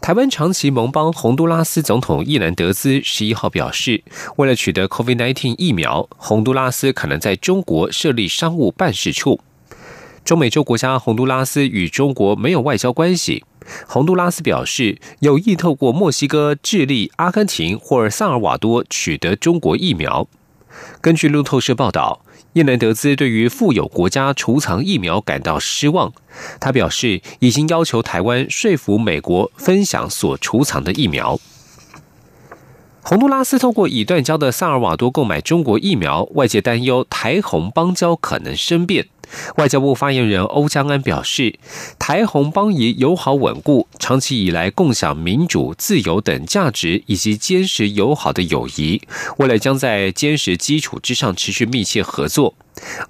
台湾长期盟邦洪都拉斯总统伊兰德兹十一号表示，为了取得 COVID-19 疫苗，洪都拉斯可能在中国设立商务办事处。中美洲国家洪都拉斯与中国没有外交关系。洪都拉斯表示有意透过墨西哥、智利、阿根廷或萨尔瓦多取得中国疫苗。根据路透社报道。叶南德兹对于富有国家储藏疫苗感到失望，他表示已经要求台湾说服美国分享所储藏的疫苗。洪都拉斯透过已断交的萨尔瓦多购买中国疫苗，外界担忧台红邦交可能生变。外交部发言人欧江安表示，台洪邦谊友好稳固，长期以来共享民主、自由等价值，以及坚实友好的友谊，未来将在坚实基础之上持续密切合作。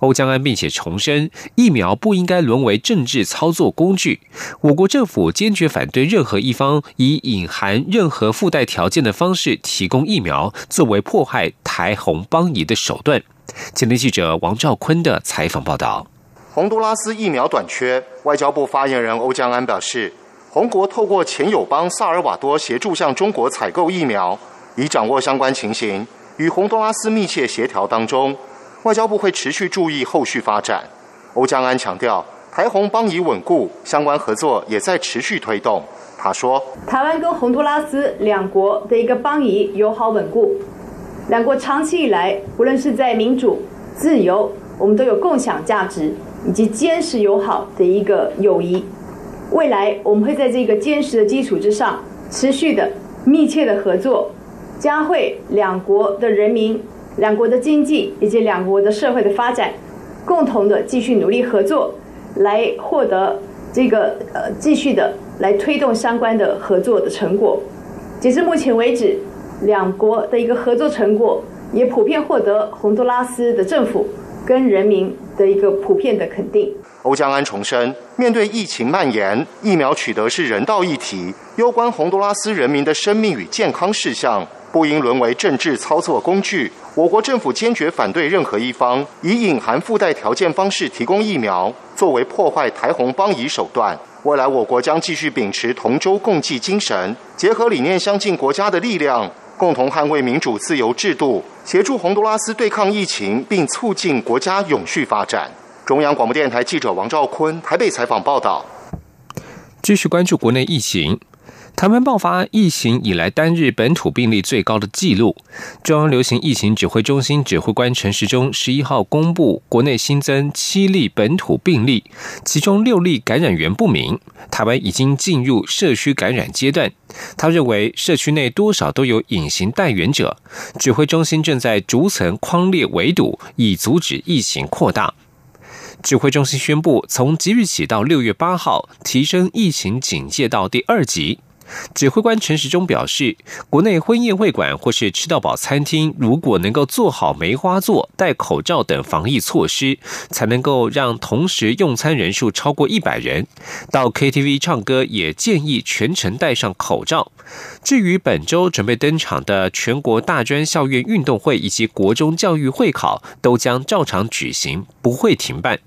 欧江安并且重申，疫苗不应该沦为政治操作工具。我国政府坚决反对任何一方以隐含任何附带条件的方式提供疫苗，作为迫害台洪邦谊的手段。今天记者王兆坤的采访报道。洪都拉斯疫苗短缺，外交部发言人欧江安表示，洪国透过前友邦萨尔瓦多协助向中国采购疫苗，已掌握相关情形，与洪都拉斯密切协调当中，外交部会持续注意后续发展。欧江安强调，台洪邦已稳固，相关合作也在持续推动。他说，台湾跟洪都拉斯两国的一个邦谊友好稳固，两国长期以来，无论是在民主、自由，我们都有共享价值。以及坚实友好的一个友谊，未来我们会在这个坚实的基础之上，持续的密切的合作，加会两国的人民、两国的经济以及两国的社会的发展，共同的继续努力合作，来获得这个呃继续的来推动相关的合作的成果。截至目前为止，两国的一个合作成果也普遍获得洪都拉斯的政府跟人民。的一个普遍的肯定。欧江安重申，面对疫情蔓延，疫苗取得是人道议题，攸关洪都拉斯人民的生命与健康事项，不应沦为政治操作工具。我国政府坚决反对任何一方以隐含附带条件方式提供疫苗，作为破坏台洪邦谊手段。未来我国将继续秉持同舟共济精神，结合理念相近国家的力量。共同捍卫民主自由制度，协助洪都拉斯对抗疫情，并促进国家永续发展。中央广播电台记者王兆坤台北采访报道。继续关注国内疫情。台湾爆发疫情以来单日本土病例最高的纪录。中央流行疫情指挥中心指挥官陈时中十一号公布，国内新增七例本土病例，其中六例感染源不明。台湾已经进入社区感染阶段。他认为社区内多少都有隐形带源者，指挥中心正在逐层框列围堵，以阻止疫情扩大。指挥中心宣布，从即日起到六月八号，提升疫情警戒到第二级。指挥官陈时中表示，国内婚宴会馆或是吃到饱餐厅，如果能够做好梅花座、戴口罩等防疫措施，才能够让同时用餐人数超过一百人。到 KTV 唱歌也建议全程戴上口罩。至于本周准备登场的全国大专校院运动会以及国中教育会考，都将照常举行，不会停办。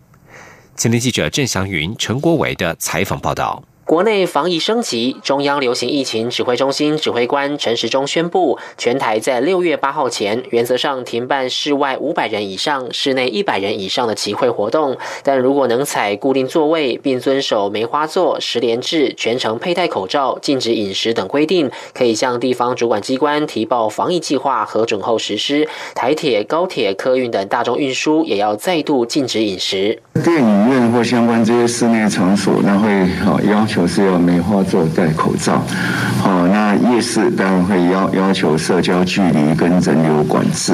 前天记者郑祥云、陈国伟的采访报道。国内防疫升级，中央流行疫情指挥中心指挥官陈时中宣布，全台在六月八号前，原则上停办室外五百人以上、室内一百人以上的集会活动。但如果能采固定座位，并遵守梅花座、十连制、全程佩戴口罩、禁止饮食等规定，可以向地方主管机关提报防疫计划核准后实施。台铁、高铁、客运等大众运输也要再度禁止饮食。电影院或相关这些室内场所，那会好要求。就是要梅花座戴口罩，好，那夜市当然会要要求社交距离跟人流管制，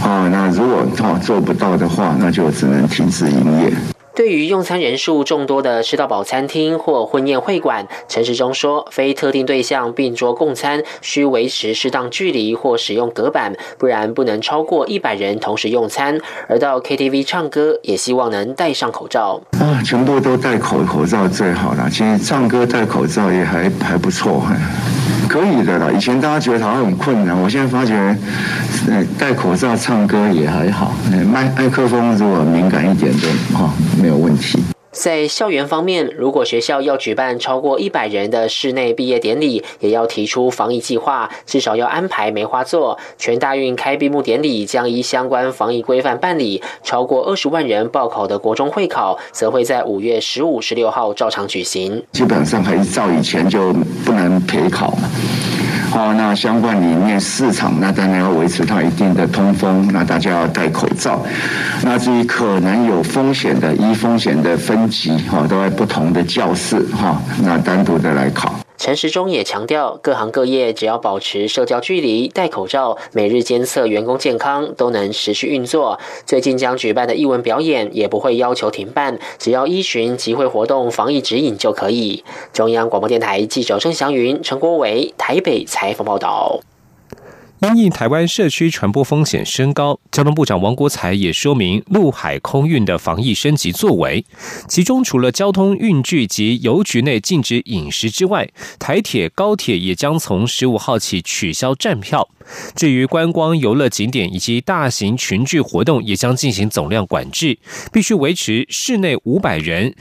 好，那如果哦做不到的话，那就只能停止营业。对于用餐人数众多的吃到饱餐厅或婚宴会馆，陈时中说，非特定对象并桌共餐需维持适当距离或使用隔板，不然不能超过一百人同时用餐。而到 KTV 唱歌，也希望能戴上口罩。啊，全部都戴口口罩最好了。其实唱歌戴口罩也还还不错，可以的啦。以前大家觉得好像很困难，我现在发觉，呃，戴口罩唱歌也还好。麦麦克风如果敏感一点都哈。没有问题。在校园方面，如果学校要举办超过一百人的室内毕业典礼，也要提出防疫计划，至少要安排梅花座。全大运开闭幕典礼将依相关防疫规范办理。超过二十万人报考的国中会考，则会在五月十五、十六号照常举行。基本上还是照以前就不能陪考。好，那相关里面市场，那当然要维持它一定的通风，那大家要戴口罩。那至于可能有风险的，一风险的分级，哈，都在不同的教室，哈，那单独的来考。陈时中也强调，各行各业只要保持社交距离、戴口罩、每日监测员工健康，都能持续运作。最近将举办的艺文表演也不会要求停办，只要依循集会活动防疫指引就可以。中央广播电台记者郑祥云、陈国伟台北采访报道。因应台湾社区传播风险升高，交通部长王国才也说明陆海空运的防疫升级作为。其中，除了交通运具及邮局内禁止饮食之外，台铁、高铁也将从十五号起取消站票。至于观光游乐景点以及大型群聚活动，也将进行总量管制，必须维持室内五百人。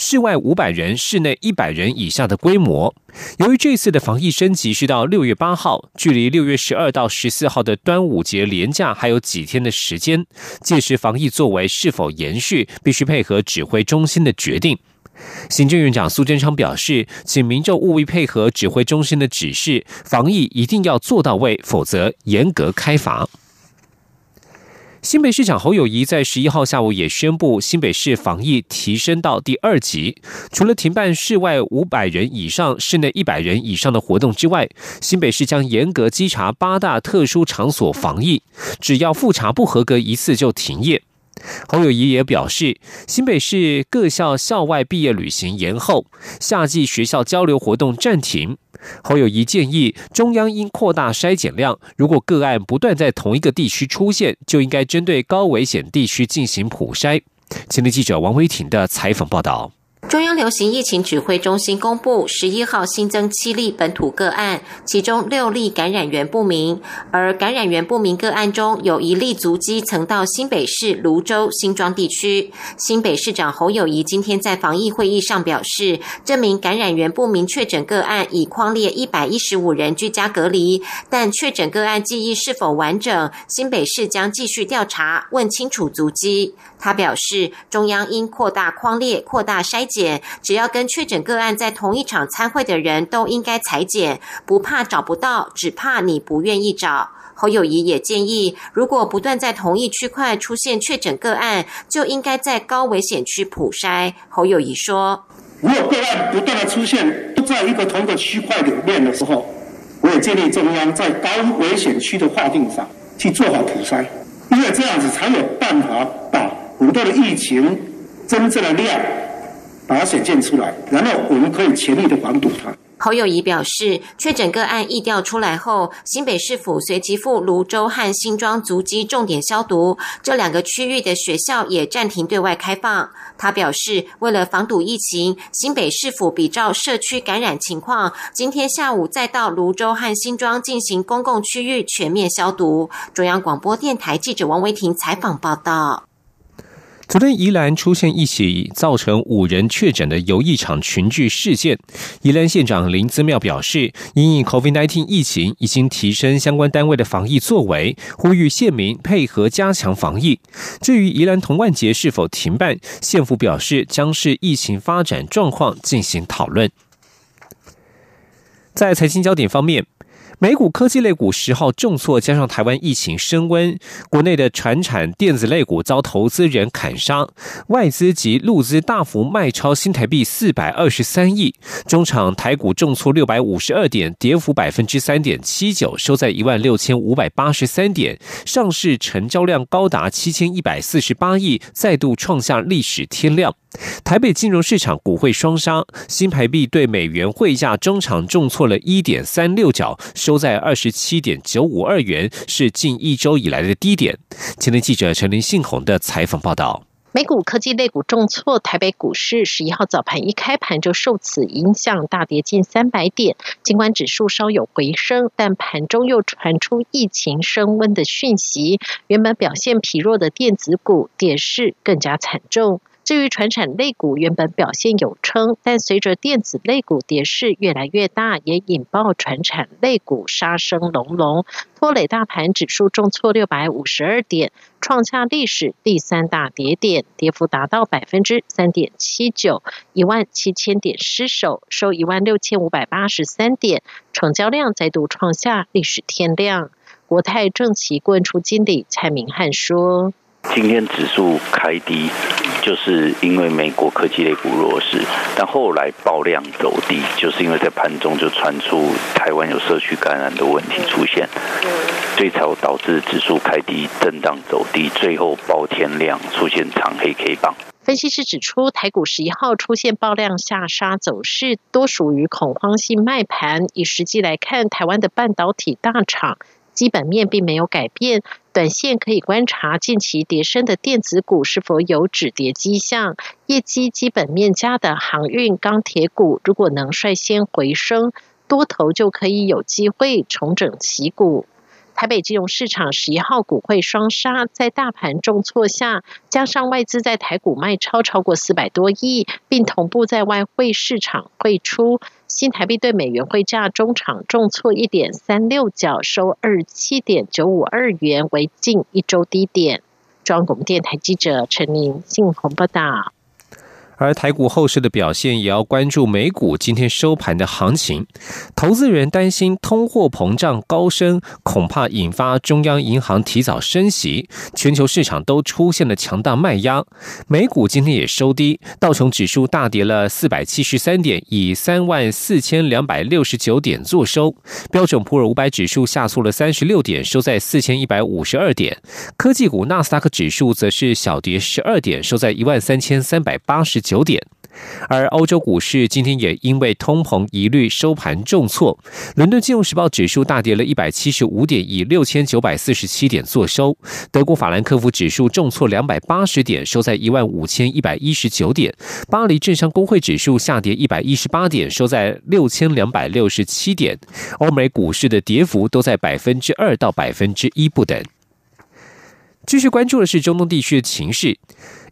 室外五百人，室内一百人以下的规模。由于这次的防疫升级是到六月八号，距离六月十二到十四号的端午节连假还有几天的时间，届时防疫作为是否延续，必须配合指挥中心的决定。行政院长苏贞昌表示，请民众务必配合指挥中心的指示，防疫一定要做到位，否则严格开罚。新北市长侯友谊在十一号下午也宣布，新北市防疫提升到第二级，除了停办室外五百人以上、室内一百人以上的活动之外，新北市将严格稽查八大特殊场所防疫，只要复查不合格一次就停业。侯友谊也表示，新北市各校校外毕业旅行延后，夏季学校交流活动暂停。侯友谊建议，中央应扩大筛检量，如果个案不断在同一个地区出现，就应该针对高危险地区进行普筛。前天记者王威婷的采访报道。中央流行疫情指挥中心公布，十一号新增七例本土个案，其中六例感染源不明。而感染源不明个案中有一例足迹曾到新北市泸州、新庄地区。新北市长侯友谊今天在防疫会议上表示，这名感染源不明确诊个案已框列一百一十五人居家隔离，但确诊个案记忆是否完整，新北市将继续调查，问清楚足迹。他表示，中央应扩大框列，扩大筛检，只要跟确诊个案在同一场参会的人都应该裁剪，不怕找不到，只怕你不愿意找。侯友谊也建议，如果不断在同一区块出现确诊个案，就应该在高危险区普筛。侯友谊说：“如果个案不断的出现都在一个同一个区块里面的时候，我也建议中央在高危险区的划定上去做好普筛，因为这样子才有办法把。”很多的疫情真正的量，把它显现出来，然后我们可以全力的防堵它。侯友谊表示，确诊个案疫调出来后，新北市府随即赴泸州和新庄足迹重点消毒，这两个区域的学校也暂停对外开放。他表示，为了防堵疫情，新北市府比照社区感染情况，今天下午再到泸州和新庄进行公共区域全面消毒。中央广播电台记者王维婷采访报道。昨天宜兰出现一起造成五人确诊的游艺场群聚事件，宜兰县长林姿妙表示，因应 COVID-19 疫情，已经提升相关单位的防疫作为，呼吁县民配合加强防疫。至于宜兰同万节是否停办，县府表示将是疫情发展状况进行讨论。在财经焦点方面。美股科技类股十号重挫，加上台湾疫情升温，国内的船产电子类股遭投资人砍杀，外资及陆资大幅卖超新台币四百二十三亿。中场台股重挫六百五十二点，跌幅百分之三点七九，收在一万六千五百八十三点。上市成交量高达七千一百四十八亿，再度创下历史天量。台北金融市场股汇双杀，新台币对美元汇价中场重挫了一点三六角，收在二十七点九五二元，是近一周以来的低点。前天记者陈林信宏的采访报道。美股科技类股重挫，台北股市十一号早盘一开盘就受此影响大跌近三百点。尽管指数稍有回升，但盘中又传出疫情升温的讯息，原本表现疲弱的电子股跌势更加惨重。至于传产类股原本表现有撑，但随着电子类股跌势越来越大，也引爆传产类股杀声隆隆，拖累大盘指数重挫六百五十二点，创下历史第三大跌点，跌幅达到百分之三点七九，一万七千点失守，收一万六千五百八十三点，成交量再度创下历史天量。国泰正奇问出经理蔡明汉说。今天指数开低，就是因为美国科技类股弱势，但后来爆量走低，就是因为在盘中就传出台湾有社区感染的问题出现，所以才导致指数开低震荡走低，最后爆天量出现长黑 K 棒。分析师指出，台股十一号出现爆量下杀走势，多属于恐慌性卖盘。以实际来看，台湾的半导体大厂。基本面并没有改变，短线可以观察近期跌升的电子股是否有止跌迹象。业绩基本面佳的航运、钢铁股，如果能率先回升，多头就可以有机会重整旗鼓。台北金融市场十一号股汇双杀，在大盘重挫下，加上外资在台股卖超超过四百多亿，并同步在外汇市场汇出，新台币对美元汇价中场重挫一点三六角，收二七点九五二元，为近一周低点。中央广电台记者陈琳、信鸿报道。而台股后市的表现，也要关注美股今天收盘的行情。投资人担心通货膨胀高升，恐怕引发中央银行提早升息，全球市场都出现了强大卖压。美股今天也收低，道琼指数大跌了四百七十三点，以三万四千两百六十九点作收。标准普尔五百指数下挫了三十六点，收在四千一百五十二点。科技股纳斯达克指数则是小跌十二点，收在一万三千三百八十。九点，而欧洲股市今天也因为通膨疑虑收盘重挫。伦敦金融时报指数大跌了一百七十五点，以六千九百四十七点作收。德国法兰克福指数重挫两百八十点，收在一万五千一百一十九点。巴黎政商工会指数下跌一百一十八点，收在六千两百六十七点。欧美股市的跌幅都在百分之二到百分之一不等。继续关注的是中东地区的情势。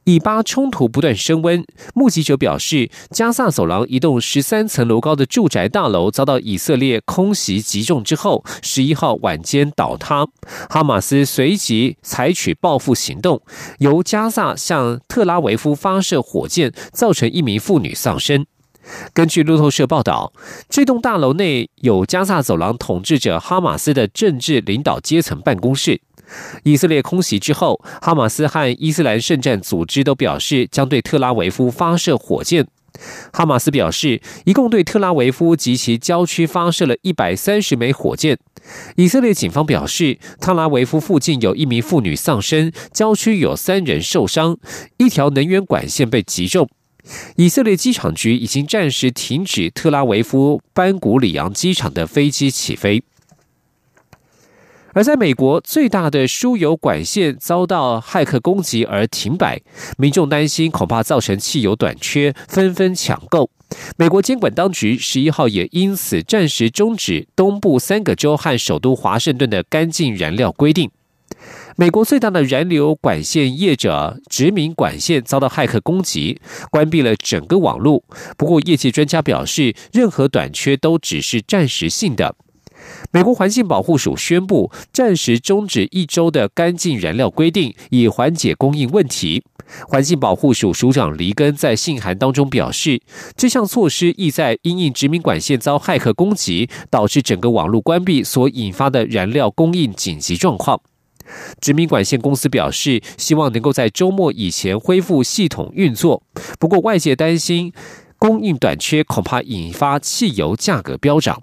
以巴冲突不断升温，目击者表示，加萨走廊一栋十三层楼高的住宅大楼遭到以色列空袭击中之后，十一号晚间倒塌。哈马斯随即采取报复行动，由加萨向特拉维夫发射火箭，造成一名妇女丧生。根据路透社报道，这栋大楼内有加萨走廊统治者哈马斯的政治领导阶层办公室。以色列空袭之后，哈马斯和伊斯兰圣战组织都表示将对特拉维夫发射火箭。哈马斯表示，一共对特拉维夫及其郊区发射了一百三十枚火箭。以色列警方表示，特拉维夫附近有一名妇女丧生，郊区有三人受伤，一条能源管线被击中。以色列机场局已经暂时停止特拉维夫班古里扬机场的飞机起飞。而在美国，最大的输油管线遭到骇客攻击而停摆，民众担心恐怕造成汽油短缺，纷纷抢购。美国监管当局十一号也因此暂时终止东部三个州和首都华盛顿的干净燃料规定。美国最大的燃油管线业者殖民管线遭到骇客攻击，关闭了整个网络。不过，业界专家表示，任何短缺都只是暂时性的。美国环境保护署宣布暂时终止一周的干净燃料规定，以缓解供应问题。环境保护署署长黎根在信函当中表示，这项措施意在因应殖民管线遭骇客攻击，导致整个网络关闭所引发的燃料供应紧急状况。殖民管线公司表示，希望能够在周末以前恢复系统运作。不过，外界担心供应短缺恐怕引发汽油价格飙涨。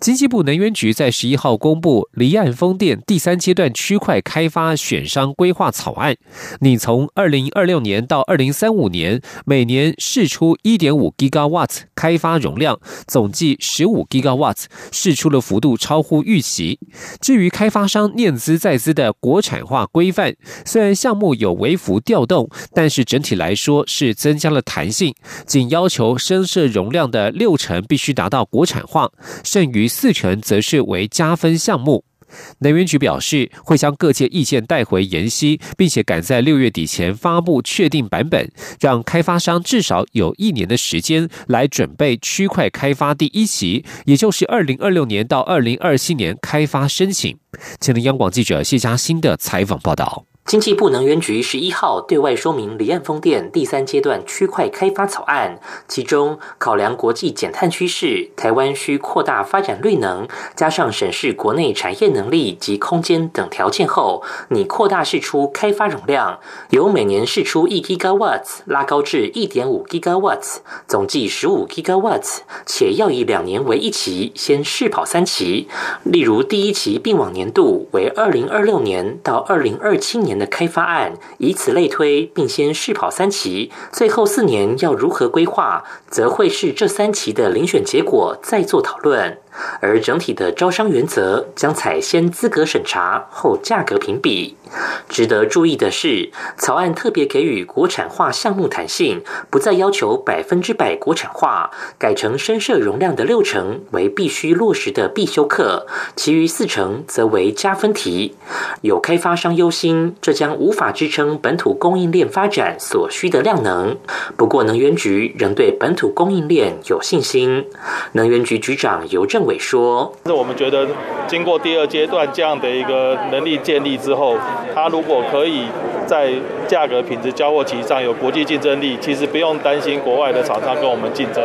经济部能源局在十一号公布离岸风电第三阶段区块开发选商规划草案，拟从二零二六年到二零三五年，每年试出一点五 gigawatt 开发容量，总计十五 gigawatt，试出的幅度超乎预期。至于开发商念资在资的国产化规范，虽然项目有微幅调动，但是整体来说是增加了弹性，仅要求深设容量的六成必须达到国产化，剩余。四成则是为加分项目。能源局表示，会将各界意见带回研析，并且赶在六月底前发布确定版本，让开发商至少有一年的时间来准备区块开发第一期，也就是二零二六年到二零二七年开发申请。前听央广记者谢佳欣的采访报道。经济部能源局十一号对外说明离岸风电第三阶段区块开发草案，其中考量国际减碳趋势，台湾需扩大发展绿能，加上审视国内产业能力及空间等条件后，拟扩大释出开发容量，由每年释出一 gigawatts 拉高至一点五 gigawatts，总计十五 gigawatts，且要以两年为一期，先试跑三期。例如第一期并网年度为二零二六年到二零二七年。的开发案，以此类推，并先试跑三期，最后四年要如何规划，则会是这三期的遴选结果再做讨论。而整体的招商原则将采先资格审查后价格评比。值得注意的是，草案特别给予国产化项目弹性，不再要求百分之百国产化，改成深设容量的六成为必须落实的必修课，其余四成则为加分题。有开发商忧心，这将无法支撑本土供应链发展所需的量能。不过，能源局仍对本土供应链有信心。能源局局长尤正。伟说：“是我们觉得，经过第二阶段这样的一个能力建立之后，它如果可以在价格、品质、交货期上有国际竞争力，其实不用担心国外的厂商跟我们竞争，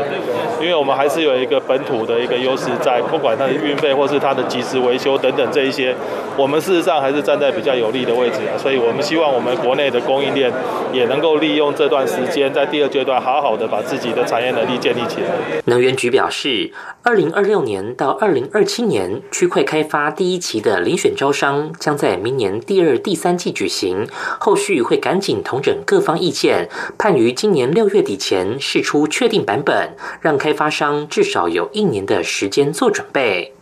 因为我们还是有一个本土的一个优势在，不管它的运费或是它的及时维修等等这一些，我们事实上还是站在比较有利的位置啊。所以我们希望我们国内的供应链也能够利用这段时间，在第二阶段好好的把自己的产业能力建立起来。”能源局表示，二零二六年。到二零二七年，区块开发第一期的遴选招商将在明年第二、第三季举行，后续会赶紧同整各方意见，盼于今年六月底前试出确定版本，让开发商至少有一年的时间做准备。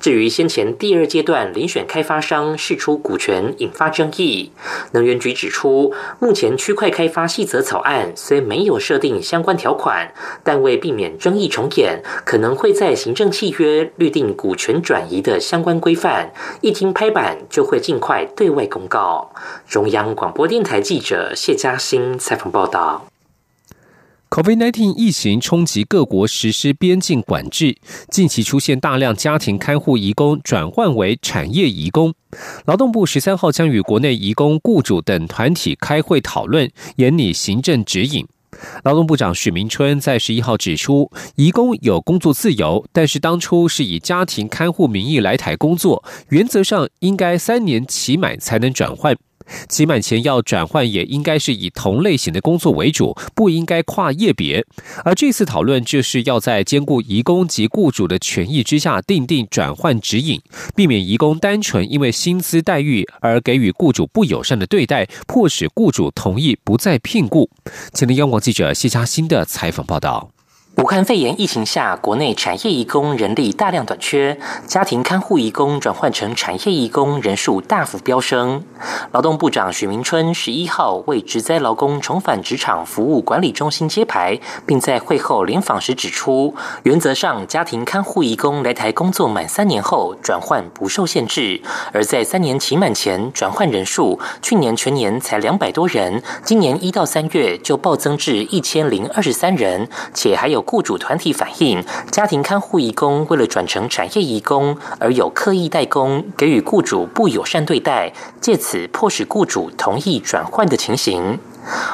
至于先前第二阶段遴选开发商释出股权引发争议，能源局指出，目前区块开发细则草案虽没有设定相关条款，但为避免争议重演，可能会在行政契约律定股权转移的相关规范，一经拍板就会尽快对外公告。中央广播电台记者谢嘉欣采访报道。COVID-19 疫情冲击各国实施边境管制，近期出现大量家庭看护移工转换为产业移工。劳动部十三号将与国内移工雇主等团体开会讨论，严拟行政指引。劳动部长许明春在十一号指出，移工有工作自由，但是当初是以家庭看护名义来台工作，原则上应该三年期满才能转换。期满前要转换，也应该是以同类型的工作为主，不应该跨业别。而这次讨论就是要在兼顾移工及雇主的权益之下，定定转换指引，避免移工单纯因为薪资待遇而给予雇主不友善的对待，迫使雇主同意不再聘雇。请听央广记者谢佳欣的采访报道。武汉肺炎疫情下，国内产业移工人力大量短缺，家庭看护移工转换成产业移工人数大幅飙升。劳动部长许明春十一号为职灾劳工重返职场服务管理中心揭牌，并在会后联访时指出，原则上家庭看护移工来台工作满三年后转换不受限制，而在三年期满前转换人数，去年全年才两百多人，今年一到三月就暴增至一千零二十三人，且还有。雇主团体反映，家庭看护义工为了转成产业义工，而有刻意代工，给予雇主不友善对待，借此迫使雇主同意转换的情形。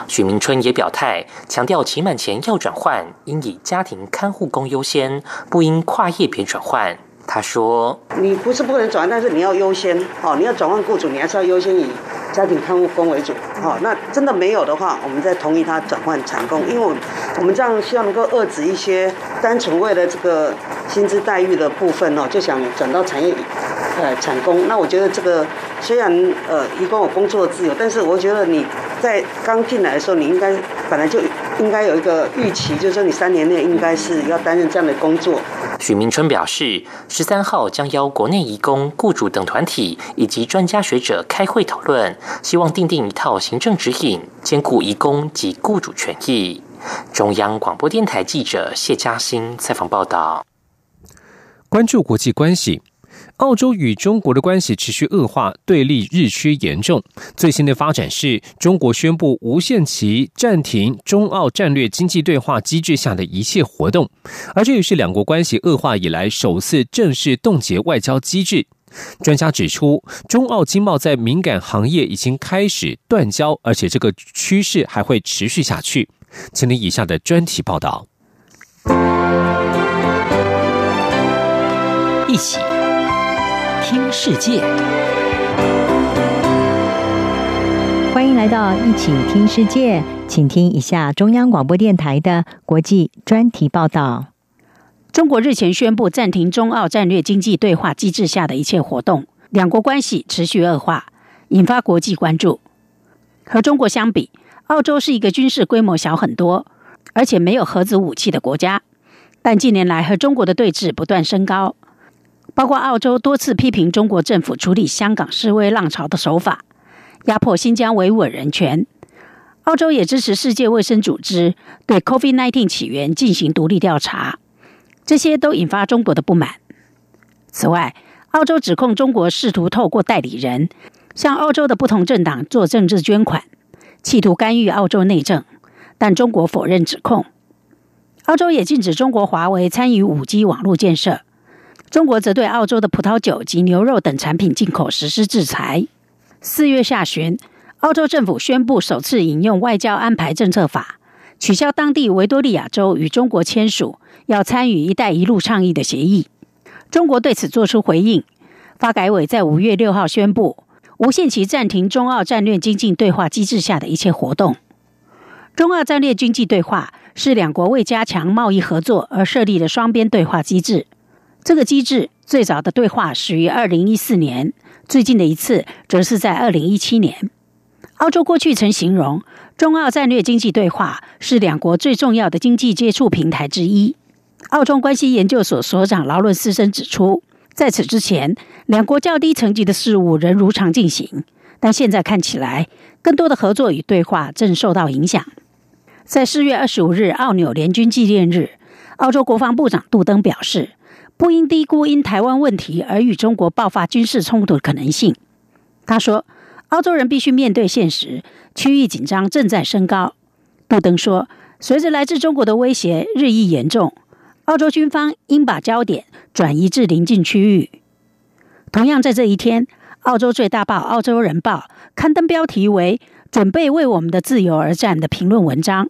许明春也表态，强调期满前要转换，应以家庭看护工优先，不应跨业别转换。他说：“你不是不能转，但是你要优先哦，你要转换雇主，你还是要优先以家庭看护工为主哦。那真的没有的话，我们再同意他转换产工，因为我我们这样希望能够遏制一些单纯为了这个薪资待遇的部分哦，就想转到产业呃产工。那我觉得这个虽然呃提供我工作自由，但是我觉得你在刚进来的时候，你应该本来就应该有一个预期，就是说你三年内应该是要担任这样的工作。”许明春表示，十三号将邀国内移工、雇主等团体以及专家学者开会讨论，希望订定一套行政指引，兼顾移工及雇主权益。中央广播电台记者谢嘉欣采访报道。关注国际关系。澳洲与中国的关系持续恶化，对立日趋严重。最新的发展是中国宣布无限期暂停中澳战略经济对话机制下的一切活动，而这也是两国关系恶化以来首次正式冻结外交机制。专家指出，中澳经贸在敏感行业已经开始断交，而且这个趋势还会持续下去。请听以下的专题报道。一起。听世界，欢迎来到一起听世界，请听一下中央广播电台的国际专题报道。中国日前宣布暂停中澳战略经济对话机制下的一切活动，两国关系持续恶化，引发国际关注。和中国相比，澳洲是一个军事规模小很多，而且没有核子武器的国家，但近年来和中国的对峙不断升高。包括澳洲多次批评中国政府处理香港示威浪潮的手法，压迫新疆维吾尔人权。澳洲也支持世界卫生组织对 COVID-19 起源进行独立调查，这些都引发中国的不满。此外，澳洲指控中国试图透过代理人向澳洲的不同政党做政治捐款，企图干预澳洲内政，但中国否认指控。澳洲也禁止中国华为参与五 G 网络建设。中国则对澳洲的葡萄酒及牛肉等产品进口实施制裁。四月下旬，澳洲政府宣布首次引用外交安排政策法，取消当地维多利亚州与中国签署要参与“一带一路”倡议的协议。中国对此作出回应。发改委在五月六号宣布，无限期暂停中澳战略经济对话机制下的一切活动。中澳战略经济对话是两国为加强贸易合作而设立的双边对话机制。这个机制最早的对话始于二零一四年，最近的一次则是在二零一七年。澳洲过去曾形容中澳战略经济对话是两国最重要的经济接触平台之一。澳中关系研究所所长劳伦斯森指出，在此之前，两国较低层级的事务仍如常进行，但现在看起来，更多的合作与对话正受到影响。在四月二十五日澳纽联军纪念日，澳洲国防部长杜登表示。不应低估因台湾问题而与中国爆发军事冲突的可能性。他说：“澳洲人必须面对现实，区域紧张正在升高。”杜登说：“随着来自中国的威胁日益严重，澳洲军方应把焦点转移至邻近区域。”同样在这一天，澳洲最大报《澳洲人报》刊登标题为“准备为我们的自由而战”的评论文章。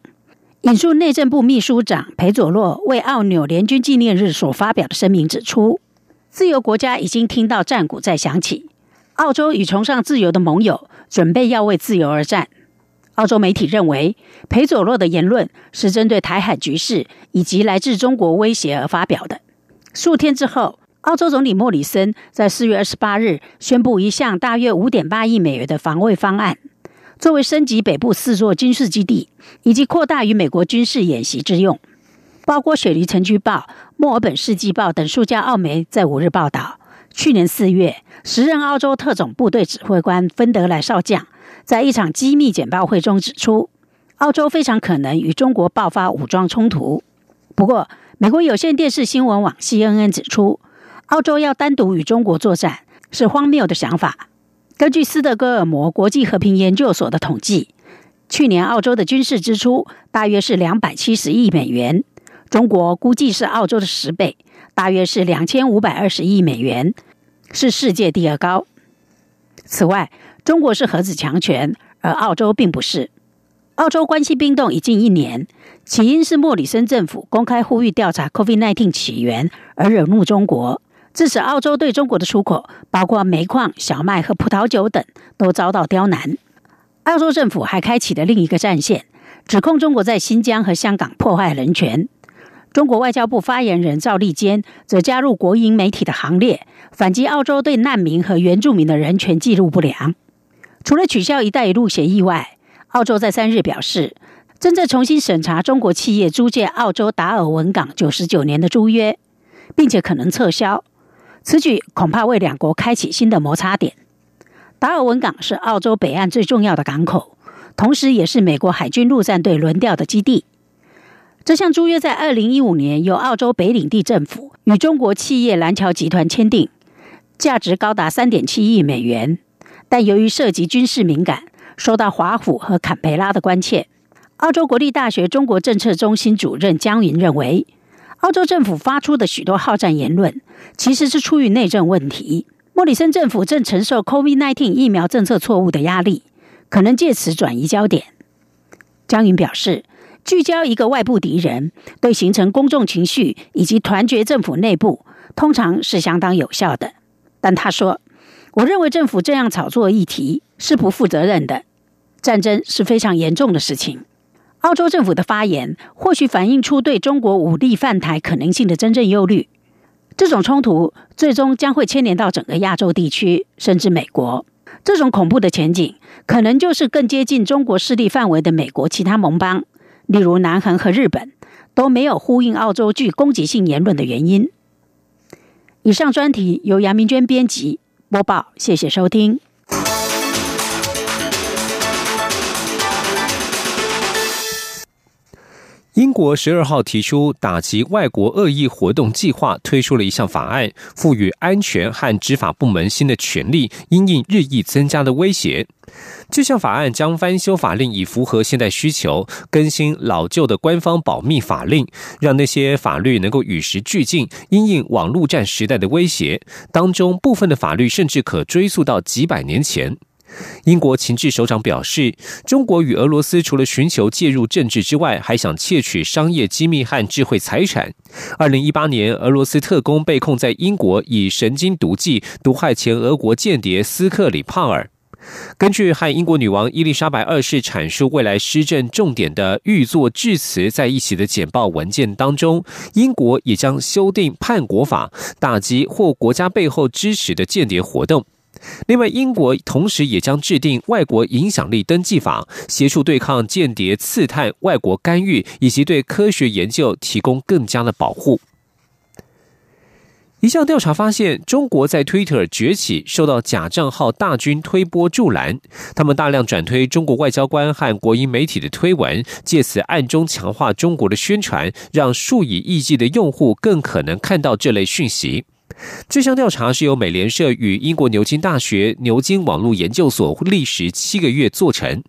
引述内政部秘书长裴佐洛为澳纽联军纪念日所发表的声明指出，自由国家已经听到战鼓在响起，澳洲与崇尚自由的盟友准备要为自由而战。澳洲媒体认为，裴佐洛的言论是针对台海局势以及来自中国威胁而发表的。数天之后，澳洲总理莫里森在四月二十八日宣布一项大约五点八亿美元的防卫方案。作为升级北部四座军事基地以及扩大与美国军事演习之用，包括《雪梨城区报》、《墨尔本世纪报》等数家澳媒在五日报道，去年四月，时任澳洲特种部队指挥官芬德莱少将在一场机密简报会中指出，澳洲非常可能与中国爆发武装冲突。不过，美国有线电视新闻网 CNN 指出，澳洲要单独与中国作战是荒谬的想法。根据斯德哥尔摩国际和平研究所的统计，去年澳洲的军事支出大约是两百七十亿美元。中国估计是澳洲的十倍，大约是两千五百二十亿美元，是世界第二高。此外，中国是核子强权，而澳洲并不是。澳洲关系冰冻已近一年，起因是莫里森政府公开呼吁调查 COVID-19 起源，而惹怒中国，致使澳洲对中国的出口，包括煤矿、小麦和葡萄酒等，都遭到刁难。澳洲政府还开启了另一个战线，指控中国在新疆和香港破坏人权。中国外交部发言人赵立坚则加入国营媒体的行列，反击澳洲对难民和原住民的人权记录不良。除了取消“一带一路”协议外，澳洲在三日表示，正在重新审查中国企业租借澳洲达尔文港九十九年的租约，并且可能撤销。此举恐怕为两国开启新的摩擦点。达尔文港是澳洲北岸最重要的港口，同时也是美国海军陆战队轮调的基地。这项租约在二零一五年由澳洲北领地政府与中国企业蓝桥集团签订，价值高达三点七亿美元。但由于涉及军事敏感，受到华府和坎培拉的关切。澳洲国立大学中国政策中心主任江云认为，澳洲政府发出的许多好战言论，其实是出于内政问题。莫里森政府正承受 COVID-19 疫苗政策错误的压力，可能借此转移焦点。江云表示。聚焦一个外部敌人，对形成公众情绪以及团结政府内部，通常是相当有效的。但他说：“我认为政府这样炒作议题是不负责任的。战争是非常严重的事情。”澳洲政府的发言或许反映出对中国武力犯台可能性的真正忧虑。这种冲突最终将会牵连到整个亚洲地区，甚至美国。这种恐怖的前景，可能就是更接近中国势力范围的美国其他盟邦。例如，南韩和日本都没有呼应澳洲具攻击性言论的原因。以上专题由杨明娟编辑播报，谢谢收听。英国十二号提出打击外国恶意活动计划，推出了一项法案，赋予安全和执法部门新的权利，因应日益增加的威胁。这项法案将翻修法令，以符合现代需求，更新老旧的官方保密法令，让那些法律能够与时俱进，因应网络战时代的威胁。当中部分的法律甚至可追溯到几百年前。英国情治首长表示，中国与俄罗斯除了寻求介入政治之外，还想窃取商业机密和智慧财产。二零一八年，俄罗斯特工被控在英国以神经毒剂毒害前俄国间谍斯克里帕尔。根据和英国女王伊丽莎白二世阐述未来施政重点的预作致辞在一起的简报文件当中，英国也将修订叛国法，打击或国家背后支持的间谍活动。另外，英国同时也将制定外国影响力登记法，协助对抗间谍刺探、外国干预，以及对科学研究提供更加的保护。一项调查发现，中国在 Twitter 崛起，受到假账号大军推波助澜，他们大量转推中国外交官和国营媒体的推文，借此暗中强化中国的宣传，让数以亿计的用户更可能看到这类讯息。这项调查是由美联社与英国牛津大学牛津网络研究所历时七个月做成。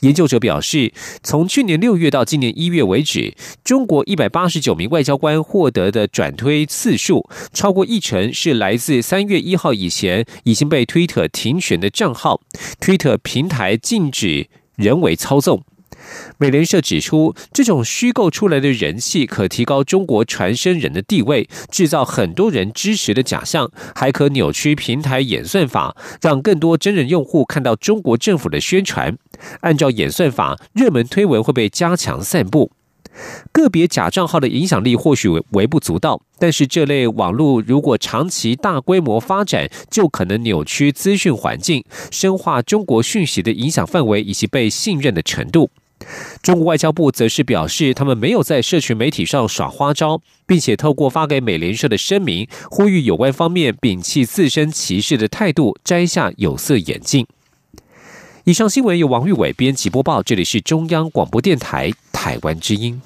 研究者表示，从去年六月到今年一月为止，中国一百八十九名外交官获得的转推次数，超过一成是来自三月一号以前已经被推特停权的账号。推特平台禁止人为操纵。美联社指出，这种虚构出来的人气可提高中国传声人的地位，制造很多人支持的假象，还可扭曲平台演算法，让更多真人用户看到中国政府的宣传。按照演算法，热门推文会被加强散布。个别假账号的影响力或许微不足道，但是这类网络如果长期大规模发展，就可能扭曲资讯环境，深化中国讯息的影响范围以及被信任的程度。中国外交部则是表示，他们没有在社群媒体上耍花招，并且透过发给美联社的声明，呼吁有关方面摒弃自身歧视的态度，摘下有色眼镜。以上新闻由王玉伟编辑播报，这里是中央广播电台台湾之音。